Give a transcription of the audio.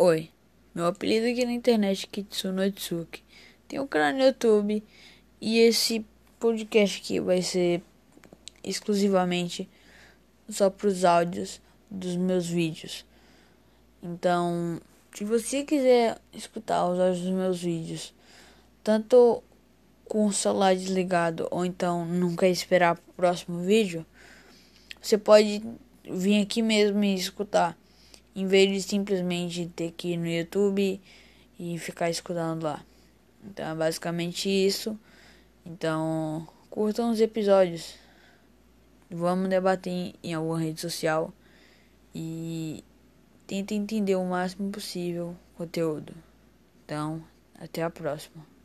Oi, meu apelido aqui na internet é Kitsuno Itsuki. Tem um canal no YouTube e esse podcast aqui vai ser exclusivamente só para os áudios dos meus vídeos. Então, se você quiser escutar os áudios dos meus vídeos, tanto com o celular desligado ou então quer esperar para o próximo vídeo, você pode vir aqui mesmo e escutar em vez de simplesmente ter que ir no YouTube e ficar escutando lá. Então é basicamente isso. Então curtam os episódios. Vamos debater em alguma rede social e tentem entender o máximo possível o conteúdo. Então, até a próxima.